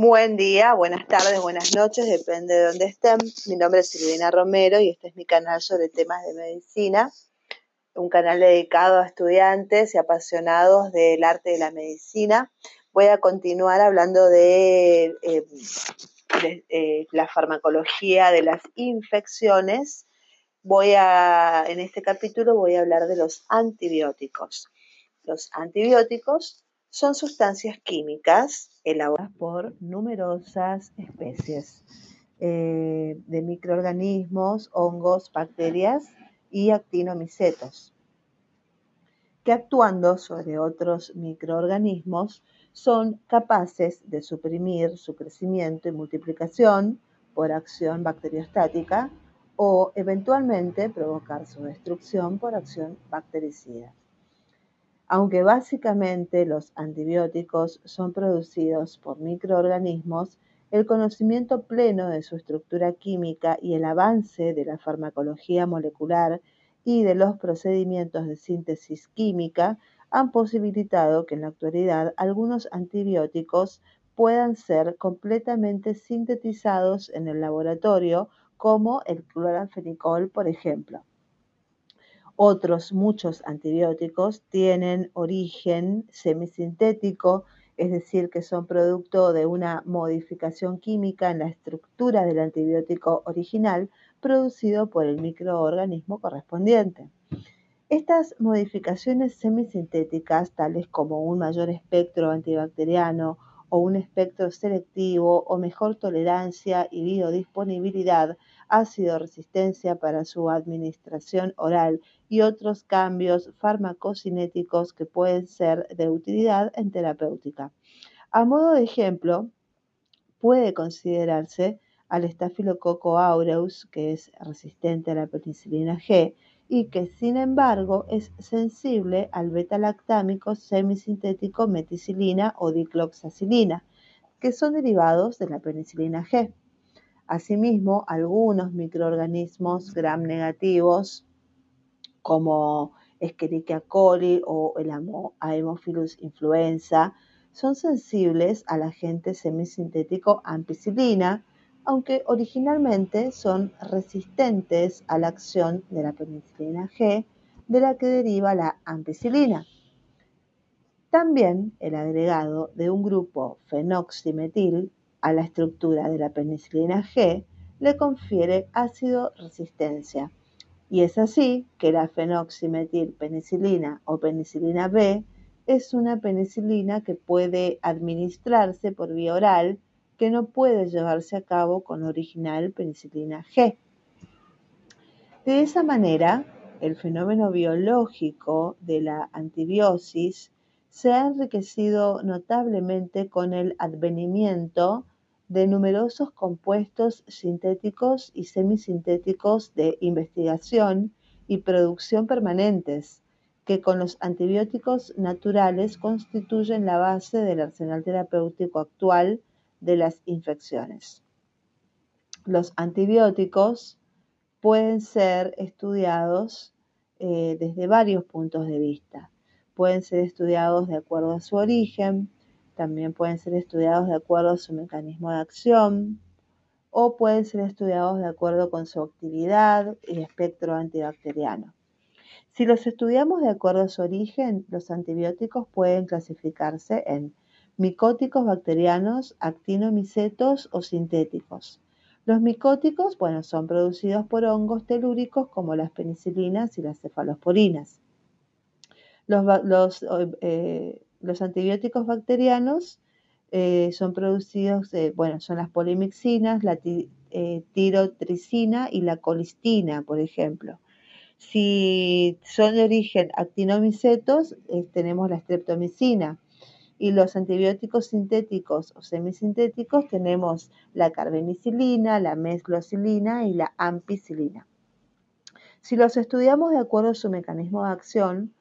Buen día, buenas tardes, buenas noches, depende de dónde estén. Mi nombre es Silvina Romero y este es mi canal sobre temas de medicina, un canal dedicado a estudiantes y apasionados del arte de la medicina. Voy a continuar hablando de, eh, eh, la farmacología de las infecciones. Voy a, en este capítulo voy a hablar de los antibióticos. Los antibióticos son sustancias químicas elaboradas por numerosas especies eh, de microorganismos, hongos, bacterias y actinomicetos, que actuando sobre otros microorganismos son capaces de suprimir su crecimiento y multiplicación por acción bacteriostática o eventualmente provocar su destrucción por acción bactericida. Aunque básicamente los antibióticos son producidos por microorganismos, el conocimiento pleno de su estructura química y el avance de la farmacología molecular y de los procedimientos de síntesis química han posibilitado que en la actualidad algunos antibióticos puedan ser completamente sintetizados en el laboratorio, como el cloranfenicol, por ejemplo. Otros muchos antibióticos tienen origen semisintético, es decir, que son producto de una modificación química en la estructura del antibiótico original producido por el microorganismo correspondiente. Estas modificaciones semisintéticas, tales como un mayor espectro antibacteriano o un espectro selectivo o mejor tolerancia y biodisponibilidad, ácido resistencia para su administración oral y otros cambios farmacocinéticos que pueden ser de utilidad en terapéutica. A modo de ejemplo, puede considerarse al estafilococo aureus, que es resistente a la penicilina G y que sin embargo es sensible al beta-lactámico semisintético meticilina o dicloxacilina, que son derivados de la penicilina G. Asimismo, algunos microorganismos gram negativos como Escherichia coli o el Haemophilus influenza son sensibles al agente semisintético ampicilina, aunque originalmente son resistentes a la acción de la penicilina G, de la que deriva la ampicilina. También el agregado de un grupo fenoximetil a la estructura de la penicilina G le confiere ácido resistencia. Y es así que la fenoximetilpenicilina o penicilina B es una penicilina que puede administrarse por vía oral que no puede llevarse a cabo con original penicilina G. De esa manera, el fenómeno biológico de la antibiosis se ha enriquecido notablemente con el advenimiento de numerosos compuestos sintéticos y semisintéticos de investigación y producción permanentes, que con los antibióticos naturales constituyen la base del arsenal terapéutico actual de las infecciones. Los antibióticos pueden ser estudiados eh, desde varios puntos de vista. Pueden ser estudiados de acuerdo a su origen, también pueden ser estudiados de acuerdo a su mecanismo de acción o pueden ser estudiados de acuerdo con su actividad y espectro antibacteriano. Si los estudiamos de acuerdo a su origen, los antibióticos pueden clasificarse en micóticos bacterianos, actinomicetos o sintéticos. Los micóticos, bueno, son producidos por hongos telúricos como las penicilinas y las cefalosporinas. Los, eh, antibióticos bacterianos eh, son producidos, bueno, son las polimixinas, la eh, tirotricina y la colistina, por ejemplo. Si son de origen actinomicetos, tenemos la streptomicina y los antibióticos sintéticos o semisintéticos tenemos la carbenicilina, la mesglocilina y la ampicilina. Si los estudiamos de acuerdo a su mecanismo de acción,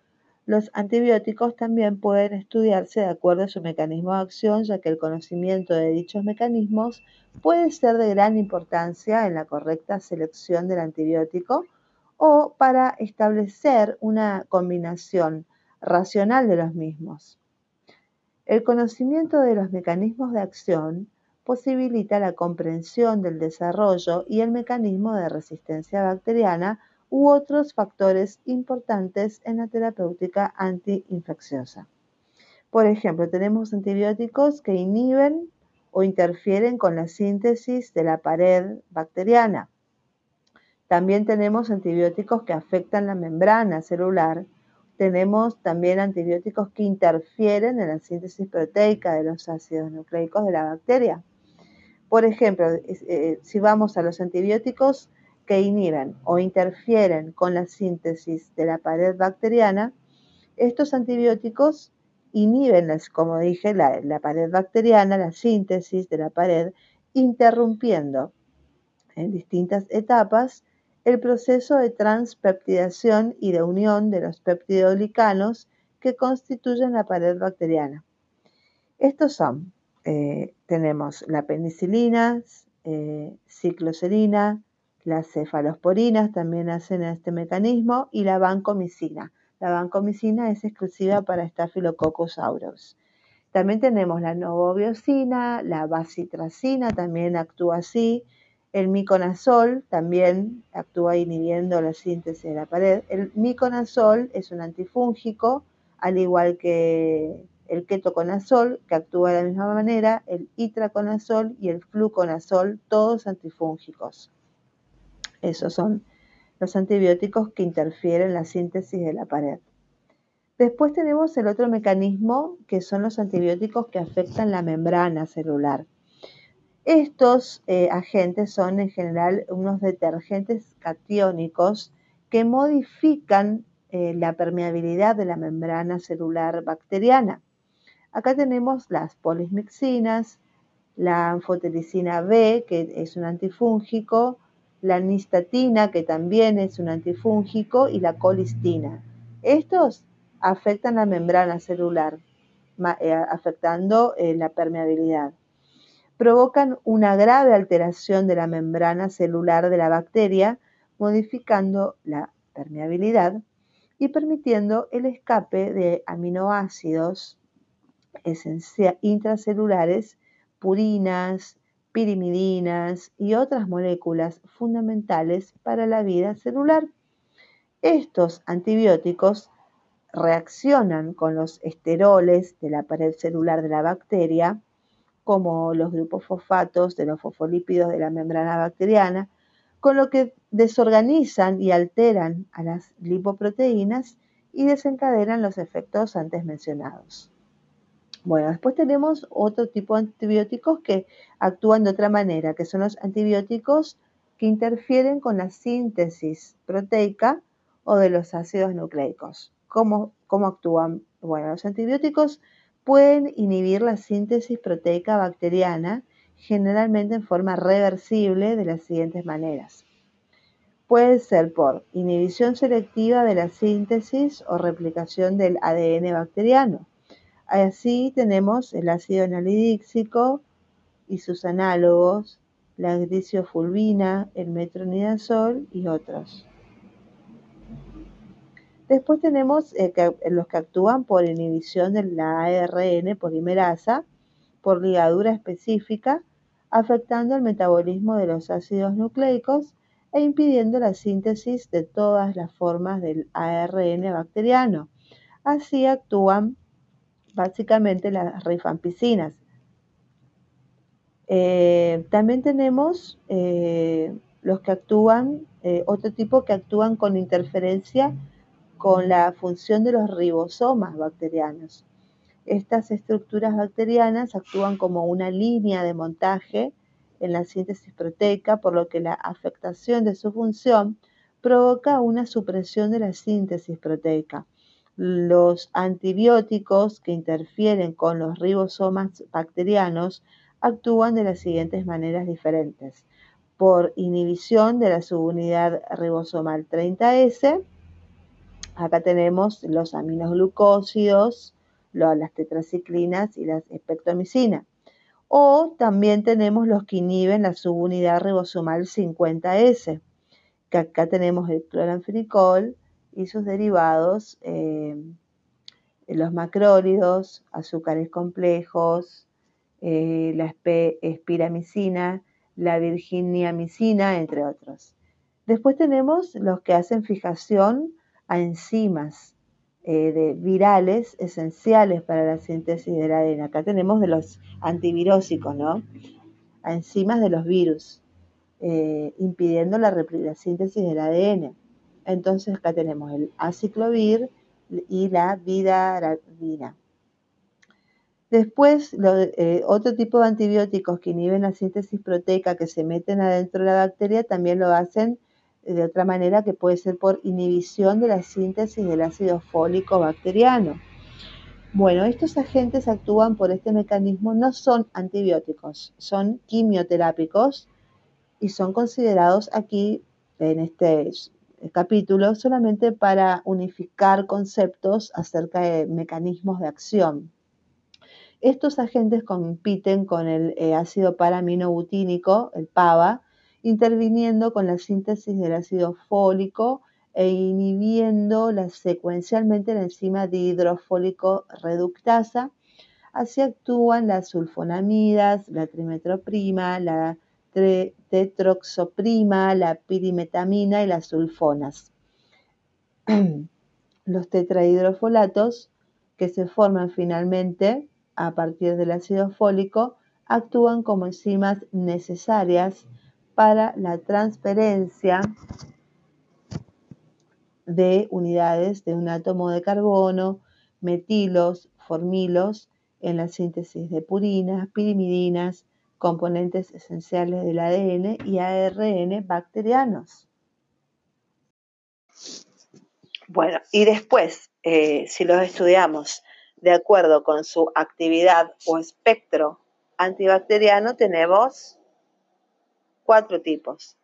los antibióticos también pueden estudiarse de acuerdo a su mecanismo de acción, ya que el conocimiento de dichos mecanismos puede ser de gran importancia en la correcta selección del antibiótico o para establecer una combinación racional de los mismos. El conocimiento de los mecanismos de acción posibilita la comprensión del desarrollo y el mecanismo de resistencia bacteriana u otros factores importantes en la terapéutica antiinfecciosa. Por ejemplo, tenemos antibióticos que inhiben o interfieren con la síntesis de la pared bacteriana. También tenemos antibióticos que afectan la membrana celular. Tenemos también antibióticos que interfieren en la síntesis proteica de los ácidos nucleicos de la bacteria. Por ejemplo, eh, si vamos a los antibióticos que inhiben o interfieren con la síntesis de la pared bacteriana, estos antibióticos inhiben, como dije, la, pared bacteriana, la síntesis de la pared, interrumpiendo en distintas etapas el proceso de transpeptidación y de unión de los peptidoglicanos que constituyen la pared bacteriana. Estos son, eh, tenemos la penicilina, eh, cicloserina, las cefalosporinas también hacen este mecanismo y la vancomicina. La vancomicina es exclusiva para Staphylococcus aureus. También tenemos la novobiosina, la bacitracina también actúa así, el miconazol también actúa inhibiendo la síntesis de la pared. El miconazol es un antifúngico, al igual que el ketoconazol, que actúa de la misma manera, el itraconazol y el fluconazol, todos antifúngicos. Esos son los antibióticos que interfieren en la síntesis de la pared. Después tenemos el otro mecanismo que son los antibióticos que afectan la membrana celular. Estos eh, agentes son en general unos detergentes catiónicos que modifican eh, la permeabilidad de la membrana celular bacteriana. Acá tenemos las polismixinas, la anfotericina B, que es un antifúngico, la nistatina, que también es un antifúngico, y la colistina. Estos afectan la membrana celular, eh, afectando eh, la permeabilidad. Provocan una grave alteración de la membrana celular de la bacteria, modificando la permeabilidad y permitiendo el escape de aminoácidos intracelulares, purinas, pirimidinas y otras moléculas fundamentales para la vida celular. Estos antibióticos reaccionan con los esteroles de la pared celular de la bacteria, como los grupos fosfatos de los fosfolípidos de la membrana bacteriana, con lo que desorganizan y alteran a las lipoproteínas y desencadenan los efectos antes mencionados. Bueno, después tenemos otro tipo de antibióticos que actúan de otra manera, que son los antibióticos que interfieren con la síntesis proteica o de los ácidos nucleicos. ¿Cómo, cómo actúan? Bueno, los antibióticos pueden inhibir la síntesis proteica bacteriana, generalmente en forma reversible de las siguientes maneras. Puede ser por inhibición selectiva de la síntesis o replicación del ADN bacteriano Así tenemos el ácido enalidíxico y sus análogos, la gliciofulvina, el metronidazol y otros. Después tenemos eh, los que actúan por inhibición de la ARN polimerasa por ligadura específica, afectando el metabolismo de los ácidos nucleicos e impidiendo la síntesis de todas las formas del ARN bacteriano. Así actúan básicamente las rifampicinas. Eh, también tenemos eh, los que actúan, eh, otro tipo que actúan con interferencia con la función de los ribosomas bacterianos. Estas estructuras bacterianas actúan como una línea de montaje en la síntesis proteica, por lo que la afectación de su función provoca una supresión de la síntesis proteica los antibióticos que interfieren con los ribosomas bacterianos actúan de las siguientes maneras diferentes. Por inhibición de la subunidad ribosomal 30S, acá tenemos los aminoglucósidos, las tetraciclinas y las espectromicina. O también tenemos los que inhiben la subunidad ribosomal 50S, que acá tenemos el cloranfenicol, y sus derivados, eh, los macrólidos, azúcares complejos, eh, la espiramicina, la virginiamicina, entre otros. Después tenemos los que hacen fijación a enzimas eh, de virales esenciales para la síntesis del ADN. Acá tenemos de los antivirósicos, ¿no? A enzimas de los virus, impidiendo la, la, síntesis del ADN. Entonces acá tenemos el aciclovir y la vidaravina. Después, eh, otro tipo de antibióticos que inhiben la síntesis proteica que se meten adentro de la bacteria también lo hacen de otra manera que puede ser por inhibición de la síntesis del ácido fólico bacteriano. Bueno, estos agentes actúan por este mecanismo, no son antibióticos, son quimioterápicos y son considerados aquí en este capítulo solamente para unificar conceptos acerca de mecanismos de acción. Estos agentes compiten con el eh, ácido paraminobutínico, el PABA, interviniendo con la síntesis del ácido fólico e inhibiendo secuencialmente la enzima dihidrofólico reductasa. Así actúan las sulfonamidas, la trimetroprima, la tetroxoprima, la pirimetamina y las sulfonas. Los tetrahidrofolatos que se forman finalmente a partir del ácido fólico actúan como enzimas necesarias para la transferencia de unidades de un átomo de carbono, metilos, formilos, en la síntesis de purinas, pirimidinas, componentes esenciales del ADN y ARN bacterianos. Bueno, y después, eh, si los estudiamos de acuerdo con su actividad o espectro antibacteriano, tenemos cuatro tipos.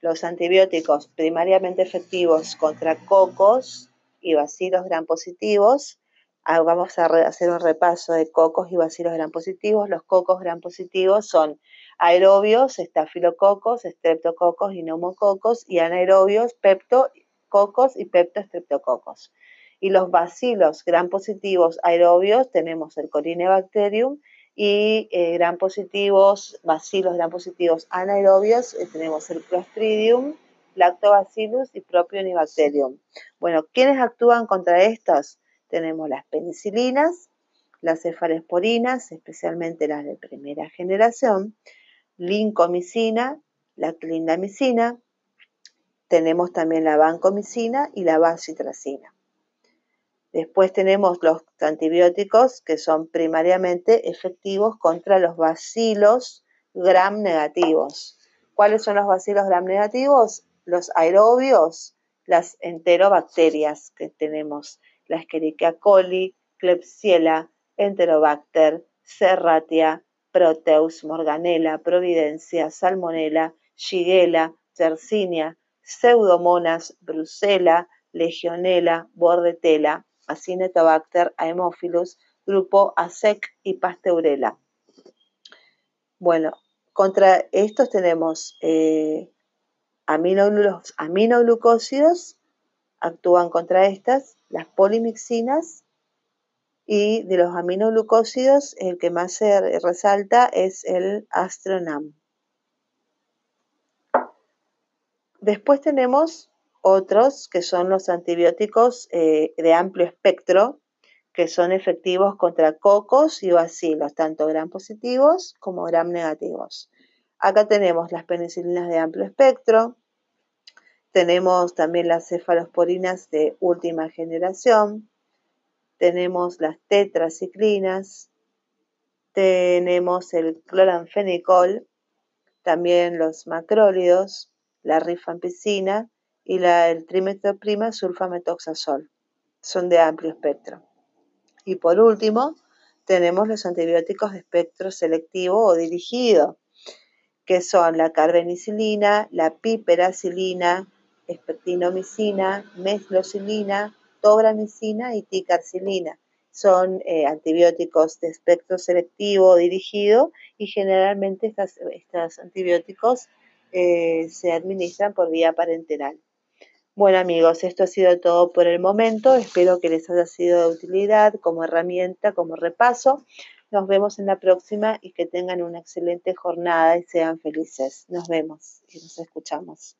Los antibióticos primariamente efectivos contra cocos y bacilos gram positivos. Vamos a hacer un repaso de cocos y bacilos gram positivos. Los cocos gram positivos son aerobios, estafilococos, estreptococos y neumococos y anaerobios, peptococos y peptostreptococos. Y los bacilos gram positivos aerobios tenemos el Corynebacterium y eh, gran positivos, bacilos gran positivos anaerobios, eh, tenemos el Clostridium, Lactobacillus y Propionibacterium. Bueno, ¿quiénes actúan contra estos? Tenemos las penicilinas, las cefalesporinas, especialmente las de primera generación, lincomicina, la clindamicina, tenemos también la vancomicina y la bacitracina. Después tenemos los antibióticos que son primariamente efectivos contra los bacilos gram negativos. ¿Cuáles son los bacilos gram negativos? Los aerobios, las enterobacterias que tenemos, la Escherichia coli, Klebsiella, Enterobacter, Serratia, Proteus, Morganella, Providencia, Salmonella, Shigella, Yersinia, Pseudomonas, Brucella, Legionella, Bordetella, Acinetobacter, Haemophilus, grupo ASEC y Pasteurella. Bueno, contra estos tenemos eh, aminoglucósidos, actúan contra estas, las polimixinas, y de los aminoglucósidos el que más se resalta es el astronam. Después tenemos otros que son los antibióticos eh, de amplio espectro, que son efectivos contra cocos y bacilos, tanto gram positivos como gram negativos. Acá tenemos las penicilinas de amplio espectro, tenemos también las cefalosporinas de última generación, tenemos las tetraciclinas, tenemos el cloranfenicol, también los macrólidos, la rifampicina y la, el trimetoprima sulfametoxazol. Son de amplio espectro. Y por último, tenemos los antibióticos de espectro selectivo o dirigido, que son la carbenicilina, la piperacilina, espertinomicina, meslocilina, tobramicina y ticarcilina. Son eh, antibióticos de espectro selectivo dirigido y generalmente estos antibióticos eh, se administran por vía parenteral. Bueno amigos, esto ha sido todo por el momento. Espero que les haya sido de utilidad como herramienta, como repaso. Nos vemos en la próxima y que tengan una excelente jornada y sean felices. Nos vemos y nos escuchamos.